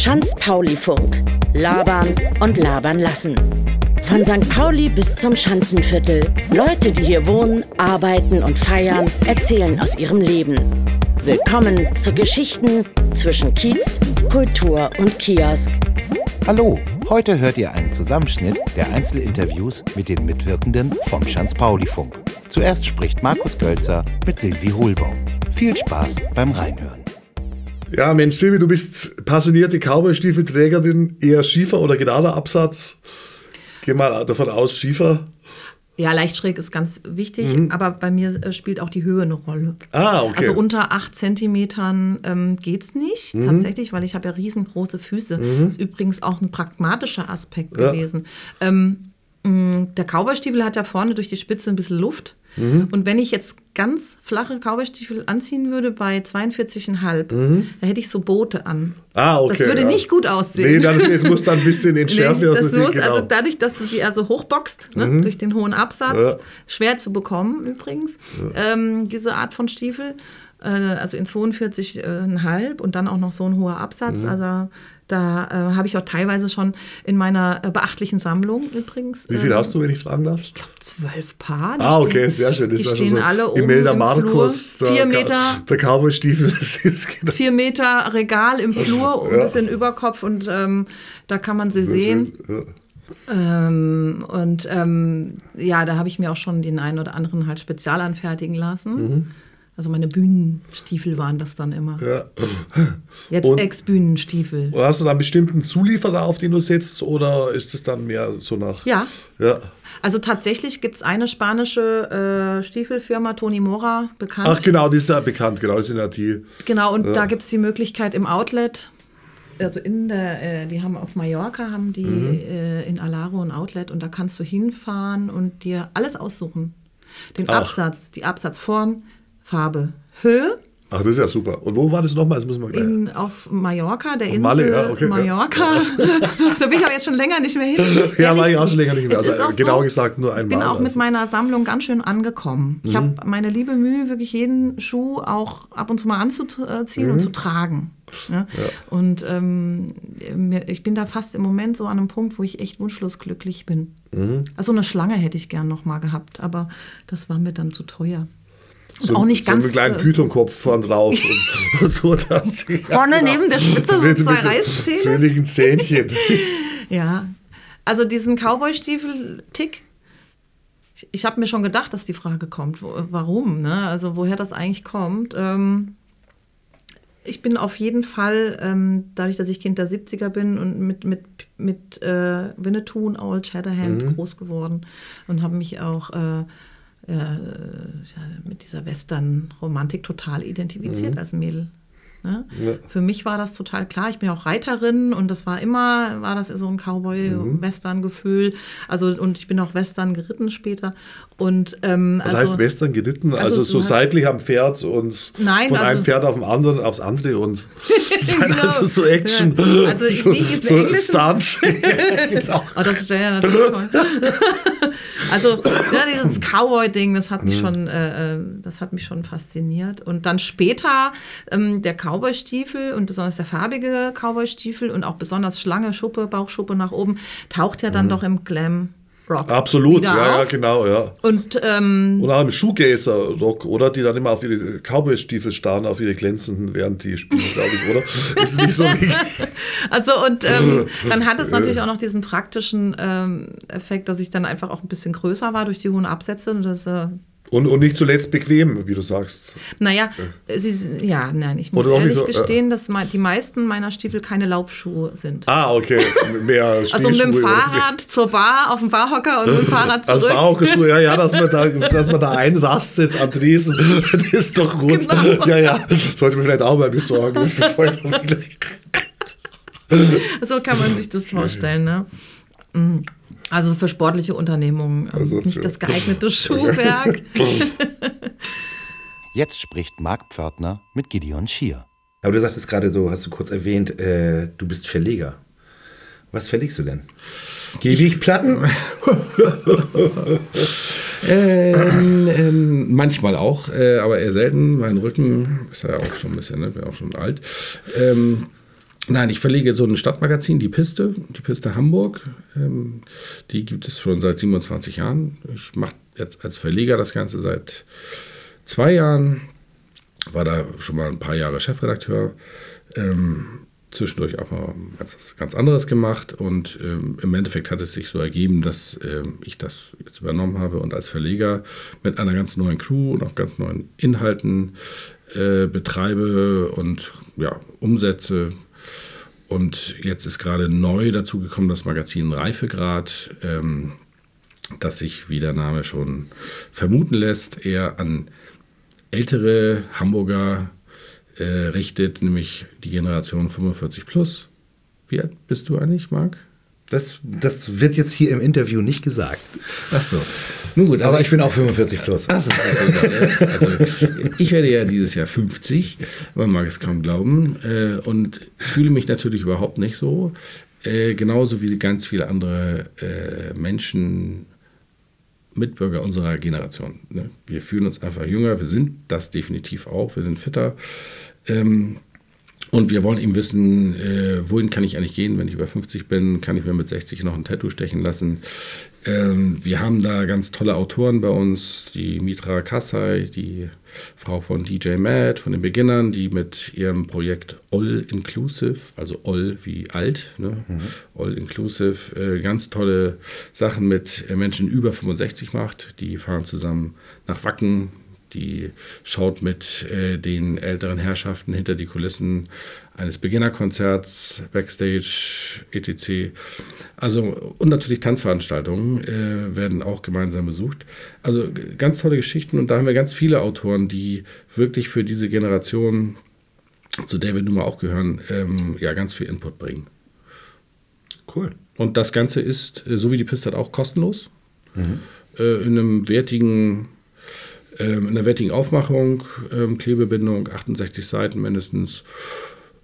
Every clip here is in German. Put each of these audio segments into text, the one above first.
Schanz-Pauli-Funk. Labern und labern lassen. Von St. Pauli bis zum Schanzenviertel. Leute, die hier wohnen, arbeiten und feiern, erzählen aus ihrem Leben. Willkommen zu Geschichten zwischen Kiez, Kultur und Kiosk. Hallo, heute hört ihr einen Zusammenschnitt der Einzelinterviews mit den Mitwirkenden vom Schanz-Pauli-Funk. Zuerst spricht Markus Gölzer mit Silvi Hohlbaum. Viel Spaß beim Reinhören. Ja, Mensch, Silvi, du bist passionierte Cowboy-Stiefelträgerin, eher Schiefer oder gerader Absatz. Geh mal davon aus, Schiefer. Ja, leicht schräg ist ganz wichtig, mhm. aber bei mir äh, spielt auch die Höhe eine Rolle. Ah, okay. Also unter 8 Zentimetern ähm, geht es nicht, mhm. tatsächlich, weil ich habe ja riesengroße Füße. Mhm. Das ist übrigens auch ein pragmatischer Aspekt ja. gewesen. Ähm, der Cowboystiefel hat ja vorne durch die Spitze ein bisschen Luft. Mhm. Und wenn ich jetzt ganz flache Cowboystiefel anziehen würde bei 42,5, mhm. da hätte ich so Boote an. Ah, okay. Das würde ja. nicht gut aussehen. Nee, dann, es muss dann ein bisschen entschärft werden. nee, das muss, genau. also dadurch, dass du die also hochboxt, ne, mhm. durch den hohen Absatz, ja. schwer zu bekommen übrigens, ja. ähm, diese Art von Stiefel, äh, also in 42,5 und dann auch noch so ein hoher Absatz, mhm. also da äh, habe ich auch teilweise schon in meiner äh, beachtlichen Sammlung übrigens. Wie viel äh, hast du, wenn ich fragen darf? Ich glaube zwölf Paar. Die ah, okay, stehen, sehr schön. Die stehen so alle oben Imelda Markus, der, vier Meter, der Cowboy-Stiefel. Genau. Vier Meter Regal im Flur, ein ja. bisschen Überkopf und ähm, da kann man sie sehr sehen. Schön, ja. Ähm, und ähm, ja, da habe ich mir auch schon den einen oder anderen halt spezial anfertigen lassen. Mhm. Also meine Bühnenstiefel waren das dann immer. Ja. Jetzt Ex-Bühnenstiefel. Hast du da einen bestimmten Zulieferer, auf den du setzt, oder ist es dann mehr so nach. Ja. ja. Also tatsächlich gibt es eine spanische äh, Stiefelfirma, Toni Mora, bekannt. Ach genau, die ist ja bekannt, genau, die sind ja die. Genau, und ja. da gibt es die Möglichkeit im Outlet also in der, äh, die haben auf Mallorca, haben die mhm. äh, in Alaro ein Outlet und da kannst du hinfahren und dir alles aussuchen. Den Ach. Absatz, die Absatzform, Farbe, Höhe. Ach, das ist ja super. Und wo war das nochmal? Das müssen wir gleich. In, auf Mallorca, der auf Insel Malle, ja, okay, Mallorca. Ja. da bin ich aber jetzt schon länger nicht mehr hin. ja, war ich auch schon länger nicht mehr. Also genau so, gesagt nur einmal. Ich bin auch also. mit meiner Sammlung ganz schön angekommen. Ich mhm. habe meine liebe Mühe, wirklich jeden Schuh auch ab und zu mal anzuziehen mhm. und zu tragen. Ja? Und ähm, ich bin da fast im Moment so an einem Punkt, wo ich echt wunschlos glücklich bin. Mhm. Also eine Schlange hätte ich gern noch mal gehabt, aber das war mir dann zu teuer. So, auch nicht so ganz. einen kleinen äh, Pythonkopf vorn drauf. und, so, dass die, Vorne ja, neben der Spitze so mit, zwei Reißzähne. Fröhlichen Zähnchen. ja. Also diesen Cowboy-Stiefel-Tick, ich, ich habe mir schon gedacht, dass die Frage kommt, wo, warum, ne? also woher das eigentlich kommt. Ähm, ich bin auf jeden Fall, ähm, dadurch, dass ich Kind der 70er bin und mit, mit, mit äh, Winnetou und Old Shatterhand mhm. groß geworden und habe mich auch äh, äh, ja, mit dieser Western-Romantik total identifiziert mhm. als Mädel. Ne? Ja. Für mich war das total klar. Ich bin auch Reiterin und das war immer, war das so ein Cowboy-Western-Gefühl. Also und ich bin auch Western geritten später. Und, ähm, Was also, heißt Western geritten? Also, also so seitlich am Pferd und nein, von also, einem Pferd auf dem anderen, aufs andere und genau. also so Action. Ja. Also ich so, so Stunts. ja, genau. oh, das wäre ja natürlich toll. Also ja, dieses Cowboy-Ding, das hat mich mhm. schon, äh, äh, das hat mich schon fasziniert. Und dann später ähm, der Cowboy Cowboystiefel und besonders der farbige Cowboystiefel und auch besonders Schlange, Schuppe, Bauchschuppe nach oben taucht ja dann mhm. doch im Glam Rock. Absolut, ja, ja, genau, ja. Und, ähm, und auch im Shoegazer-Rock, oder? Die dann immer auf ihre Cowboy-Stiefel starren, auf ihre glänzenden, während die spielen, glaube ich, oder? Ist nicht so Also, und ähm, dann hat es natürlich auch noch diesen praktischen ähm, Effekt, dass ich dann einfach auch ein bisschen größer war durch die hohen Absätze und das äh, und, und nicht zuletzt bequem, wie du sagst. Naja, sie, ja, nein, ich muss ehrlich so, gestehen, äh, dass die meisten meiner Stiefel keine Laufschuhe sind. Ah, okay. Mehr Also mit dem Fahrrad zur Bar, auf dem Barhocker und mit dem Fahrrad zurück. Als Barhockerschuhe, ja, ja, dass man da, dass man da einrastet am Driesen, das ist doch gut. Genau. Ja, ja, sollte man vielleicht auch mal besorgen. so kann man sich das vorstellen, ne? Also für sportliche Unternehmungen, ähm, also nicht das geeignete Schuhwerk. Jetzt spricht Marc Pförtner mit Gideon Schier. Aber du sagtest gerade so, hast du kurz erwähnt, äh, du bist Verleger. Was verlegst du denn? Gewichtplatten? ähm, ähm, manchmal auch, äh, aber eher selten. Mein Rücken ist ja auch schon ein bisschen, ne? bin auch schon alt. Ähm, Nein, ich verlege so ein Stadtmagazin, die Piste, die Piste Hamburg. Ähm, die gibt es schon seit 27 Jahren. Ich mache jetzt als Verleger das Ganze seit zwei Jahren. War da schon mal ein paar Jahre Chefredakteur. Ähm, zwischendurch auch mal ganz, ganz anderes gemacht und ähm, im Endeffekt hat es sich so ergeben, dass ähm, ich das jetzt übernommen habe und als Verleger mit einer ganz neuen Crew und auch ganz neuen Inhalten äh, betreibe und ja, umsetze und jetzt ist gerade neu dazu gekommen das Magazin Reifegrad, ähm, das sich, wie der Name schon vermuten lässt, eher an ältere Hamburger äh, richtet, nämlich die Generation 45 plus. Wie alt bist du eigentlich, Marc? Das, das wird jetzt hier im Interview nicht gesagt. Ach so. Nun gut, also aber ich bin auch 45 plus. Also, also, also, ich werde ja dieses Jahr 50, man mag es kaum glauben, äh, und fühle mich natürlich überhaupt nicht so. Äh, genauso wie ganz viele andere äh, Menschen, Mitbürger unserer Generation. Ne? Wir fühlen uns einfach jünger, wir sind das definitiv auch, wir sind fitter. Ähm, und wir wollen eben wissen, äh, wohin kann ich eigentlich gehen, wenn ich über 50 bin? Kann ich mir mit 60 noch ein Tattoo stechen lassen? Ähm, wir haben da ganz tolle Autoren bei uns, die Mitra Kassai, die Frau von DJ Mad, von den Beginnern, die mit ihrem Projekt All Inclusive, also All wie alt, ne? Mhm. All Inclusive, äh, ganz tolle Sachen mit Menschen über 65 macht. Die fahren zusammen nach Wacken die schaut mit äh, den älteren Herrschaften hinter die Kulissen eines Beginnerkonzerts, Backstage, etc. Also und natürlich Tanzveranstaltungen äh, werden auch gemeinsam besucht. Also ganz tolle Geschichten und da haben wir ganz viele Autoren, die wirklich für diese Generation, zu der wir nun mal auch gehören, ähm, ja ganz viel Input bringen. Cool. Und das Ganze ist, äh, so wie die Piste hat, auch kostenlos. Mhm. Äh, in einem wertigen ähm, in der wertigen Aufmachung, ähm, Klebebindung, 68 Seiten mindestens.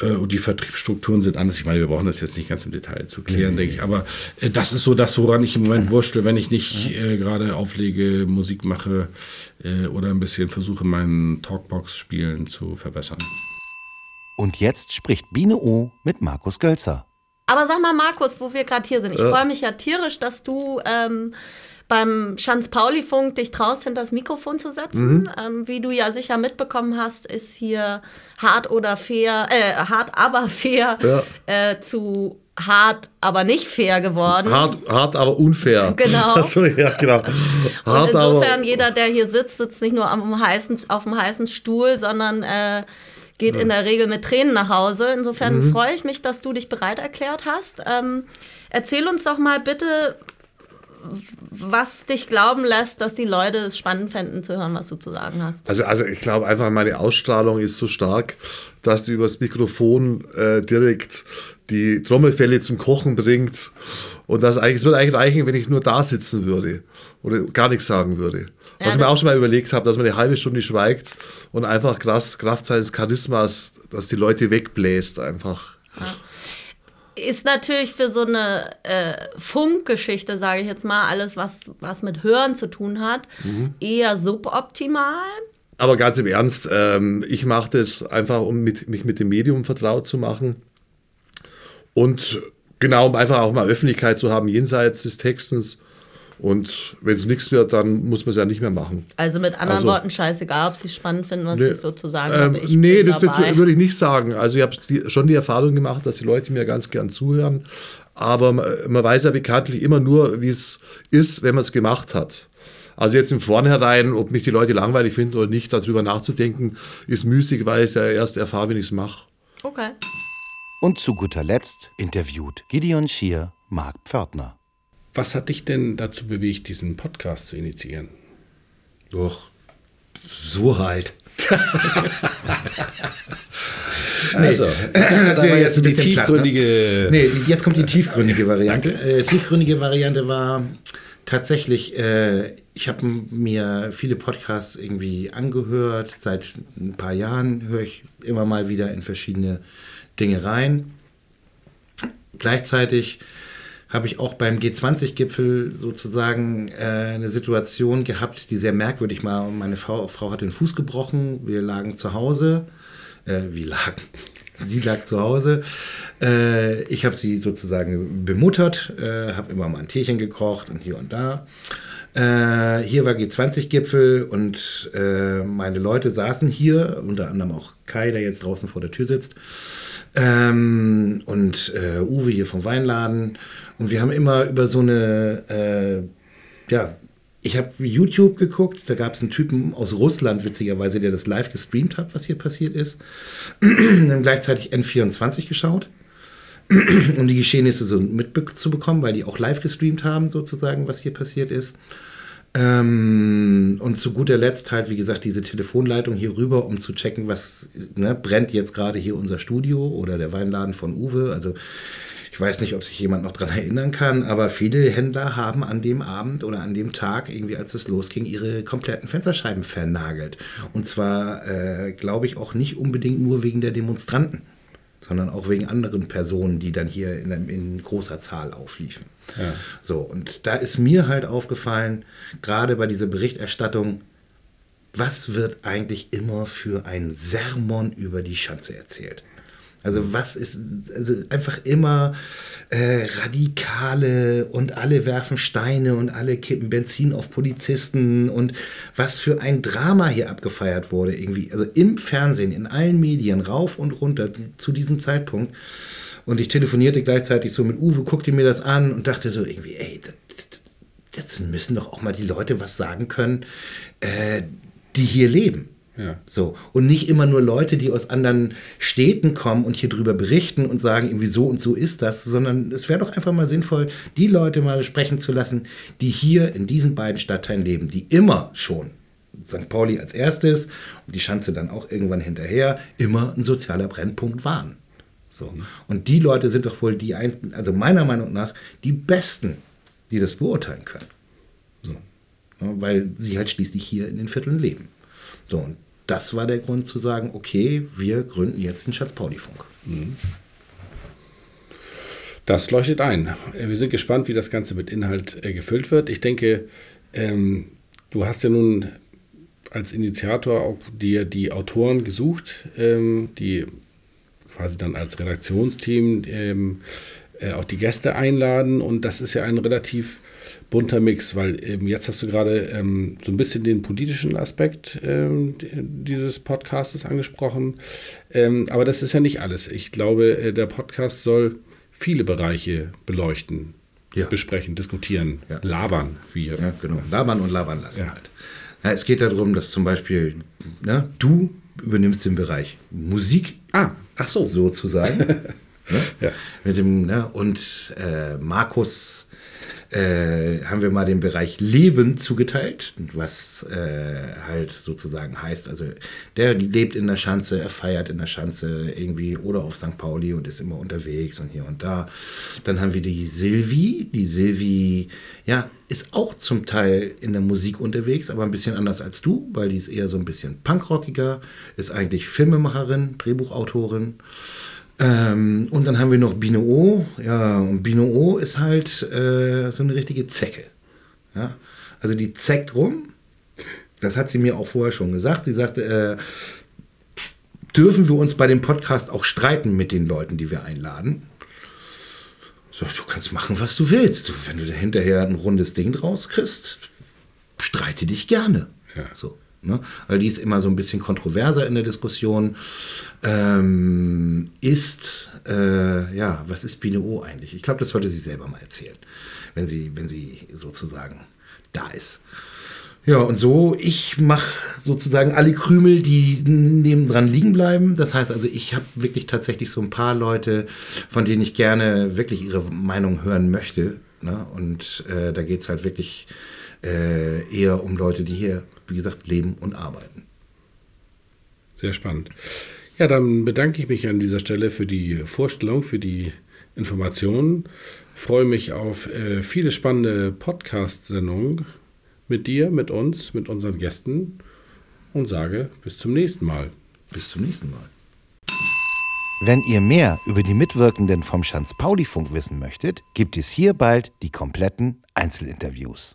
Äh, und die Vertriebsstrukturen sind anders. Ich meine, wir brauchen das jetzt nicht ganz im Detail zu klären, mhm. denke ich. Aber äh, das ist so das, woran ich im Moment wurschtle, wenn ich nicht äh, gerade auflege, Musik mache äh, oder ein bisschen versuche, meinen Talkbox-Spielen zu verbessern. Und jetzt spricht Biene O mit Markus Gölzer. Aber sag mal, Markus, wo wir gerade hier sind. Ich äh. freue mich ja tierisch, dass du ähm, beim Schanz-Pauli-Funk dich traust, hinter das Mikrofon zu setzen. Mhm. Ähm, wie du ja sicher mitbekommen hast, ist hier hart oder fair, äh, hart aber fair ja. äh, zu hart, aber nicht fair geworden. Hart, hart aber unfair. Genau. Also, ja, genau. Hart, Und insofern, aber jeder, der hier sitzt, sitzt nicht nur am heißen, auf dem heißen Stuhl, sondern äh, geht ja. in der Regel mit Tränen nach Hause. Insofern mhm. freue ich mich, dass du dich bereit erklärt hast. Ähm, erzähl uns doch mal bitte, was dich glauben lässt, dass die Leute es spannend fänden zu hören, was du zu sagen hast? Also, also ich glaube einfach, meine Ausstrahlung ist so stark, dass die übers Mikrofon äh, direkt die Trommelfälle zum Kochen bringt. Und das eigentlich, es würde eigentlich reichen, wenn ich nur da sitzen würde oder gar nichts sagen würde. Ja, Was ich mir auch schon mal überlegt habe, dass man eine halbe Stunde schweigt und einfach Kraft, Kraft seines Charismas, dass die Leute wegbläst einfach. Ja ist natürlich für so eine äh, Funkgeschichte, sage ich jetzt mal, alles, was, was mit Hören zu tun hat, mhm. eher suboptimal. Aber ganz im Ernst, ähm, ich mache das einfach, um mit, mich mit dem Medium vertraut zu machen. Und genau, um einfach auch mal Öffentlichkeit zu haben, jenseits des Textens. Und wenn es nichts wird, dann muss man es ja nicht mehr machen. Also mit anderen also, Worten, scheißegal, ob sie es spannend finden, was nee, ich sozusagen ähm, habe. nee, das, das, würde ich nicht sagen. Also ich habe schon die Erfahrung gemacht, dass die Leute mir ganz gern zuhören. Aber man, man weiß ja bekanntlich immer nur, wie es ist, wenn man es gemacht hat. Also jetzt im Vornherein, ob mich die Leute langweilig finden oder nicht, darüber nachzudenken, ist müßig, weil ich es ja erst erfahre, wenn ich es mache. Okay. Und zu guter Letzt interviewt Gideon Schier Marc Pförtner. Was hat dich denn dazu bewegt, diesen Podcast zu initiieren? Doch, so halt. also, das wäre jetzt die tiefgründige. Platt, ne? Nee, jetzt kommt die tiefgründige Variante. Äh, tiefgründige Variante war tatsächlich, äh, ich habe mir viele Podcasts irgendwie angehört. Seit ein paar Jahren höre ich immer mal wieder in verschiedene Dinge rein. gleichzeitig habe ich auch beim G20-Gipfel sozusagen äh, eine Situation gehabt, die sehr merkwürdig war. Meine Frau, Frau hat den Fuß gebrochen, wir lagen zu Hause. Äh, wie lagen? Sie lag zu Hause. Äh, ich habe sie sozusagen bemuttert, äh, habe immer mal ein Tierchen gekocht und hier und da. Äh, hier war G20-Gipfel und äh, meine Leute saßen hier, unter anderem auch Kai, der jetzt draußen vor der Tür sitzt, ähm, und äh, Uwe hier vom Weinladen. Und wir haben immer über so eine, äh, ja, ich habe YouTube geguckt, da gab es einen Typen aus Russland, witzigerweise, der das live gestreamt hat, was hier passiert ist. dann gleichzeitig N24 geschaut, um die Geschehnisse so mitzubekommen, weil die auch live gestreamt haben, sozusagen, was hier passiert ist. Ähm, und zu guter Letzt halt, wie gesagt, diese Telefonleitung hier rüber, um zu checken, was ne, brennt jetzt gerade hier unser Studio oder der Weinladen von Uwe. Also ich weiß nicht, ob sich jemand noch daran erinnern kann, aber viele Händler haben an dem Abend oder an dem Tag, irgendwie als es losging, ihre kompletten Fensterscheiben vernagelt. Und zwar, äh, glaube ich, auch nicht unbedingt nur wegen der Demonstranten, sondern auch wegen anderen Personen, die dann hier in, in großer Zahl aufliefen. Ja. So, und da ist mir halt aufgefallen, gerade bei dieser Berichterstattung, was wird eigentlich immer für ein Sermon über die Schanze erzählt? Also was ist also einfach immer äh, Radikale und alle werfen Steine und alle kippen Benzin auf Polizisten und was für ein Drama hier abgefeiert wurde irgendwie. Also im Fernsehen, in allen Medien, rauf und runter zu diesem Zeitpunkt. Und ich telefonierte gleichzeitig so mit Uwe, guckte mir das an und dachte so irgendwie, ey, jetzt müssen doch auch mal die Leute was sagen können, äh, die hier leben. Ja. So. Und nicht immer nur Leute, die aus anderen Städten kommen und hier drüber berichten und sagen, irgendwie so und so ist das, sondern es wäre doch einfach mal sinnvoll, die Leute mal sprechen zu lassen, die hier in diesen beiden Stadtteilen leben, die immer schon, St. Pauli als erstes und die Schanze dann auch irgendwann hinterher, immer ein sozialer Brennpunkt waren. So. Mhm. Und die Leute sind doch wohl die, also meiner Meinung nach, die Besten, die das beurteilen können. So. Weil sie halt schließlich hier in den Vierteln leben. So, und das war der Grund zu sagen, okay, wir gründen jetzt den Schatz-Pauli-Funk. Mhm. Das leuchtet ein. Wir sind gespannt, wie das Ganze mit Inhalt äh, gefüllt wird. Ich denke, ähm, du hast ja nun als Initiator auch dir die Autoren gesucht, ähm, die quasi dann als Redaktionsteam ähm, äh, auch die Gäste einladen. Und das ist ja ein relativ bunter Mix, weil ähm, jetzt hast du gerade ähm, so ein bisschen den politischen Aspekt ähm, dieses Podcasts angesprochen. Ähm, aber das ist ja nicht alles. Ich glaube, äh, der Podcast soll viele Bereiche beleuchten, ja. besprechen, diskutieren, ja. labern. Wie, ja, genau. Labern und labern lassen halt. Ja, es geht darum, dass zum Beispiel ne, du übernimmst den Bereich Musik. Ah, ach so. Sozusagen. ne? ja. Mit dem, ne? Und äh, Markus äh, haben wir mal den Bereich Leben zugeteilt, was äh, halt sozusagen heißt, also der lebt in der Schanze, er feiert in der Schanze irgendwie oder auf St. Pauli und ist immer unterwegs und hier und da. Dann haben wir die Silvi, die Silvi, ja, ist auch zum Teil in der Musik unterwegs, aber ein bisschen anders als du, weil die ist eher so ein bisschen punkrockiger, ist eigentlich Filmemacherin, Drehbuchautorin. Ähm, und dann haben wir noch Bino O. Ja, und Bino O ist halt äh, so eine richtige Zecke. Ja? Also die zeckt rum. Das hat sie mir auch vorher schon gesagt. Sie sagte, äh, dürfen wir uns bei dem Podcast auch streiten mit den Leuten, die wir einladen? So, du kannst machen, was du willst. Wenn du da hinterher ein rundes Ding draus kriegst, streite dich gerne. Ja. So. Ne? Weil die ist immer so ein bisschen kontroverser in der Diskussion. Ähm, ist, äh, ja, was ist O eigentlich? Ich glaube, das sollte sie selber mal erzählen, wenn sie, wenn sie sozusagen da ist. Ja, und so, ich mache sozusagen alle Krümel, die nebendran liegen bleiben. Das heißt also, ich habe wirklich tatsächlich so ein paar Leute, von denen ich gerne wirklich ihre Meinung hören möchte. Ne? Und äh, da geht es halt wirklich äh, eher um Leute, die hier wie gesagt, leben und arbeiten. Sehr spannend. Ja, dann bedanke ich mich an dieser Stelle für die Vorstellung, für die Informationen. Freue mich auf äh, viele spannende Podcast-Sendungen mit dir, mit uns, mit unseren Gästen und sage bis zum nächsten Mal. Bis zum nächsten Mal. Wenn ihr mehr über die Mitwirkenden vom Schanz-Pauli-Funk wissen möchtet, gibt es hier bald die kompletten Einzelinterviews.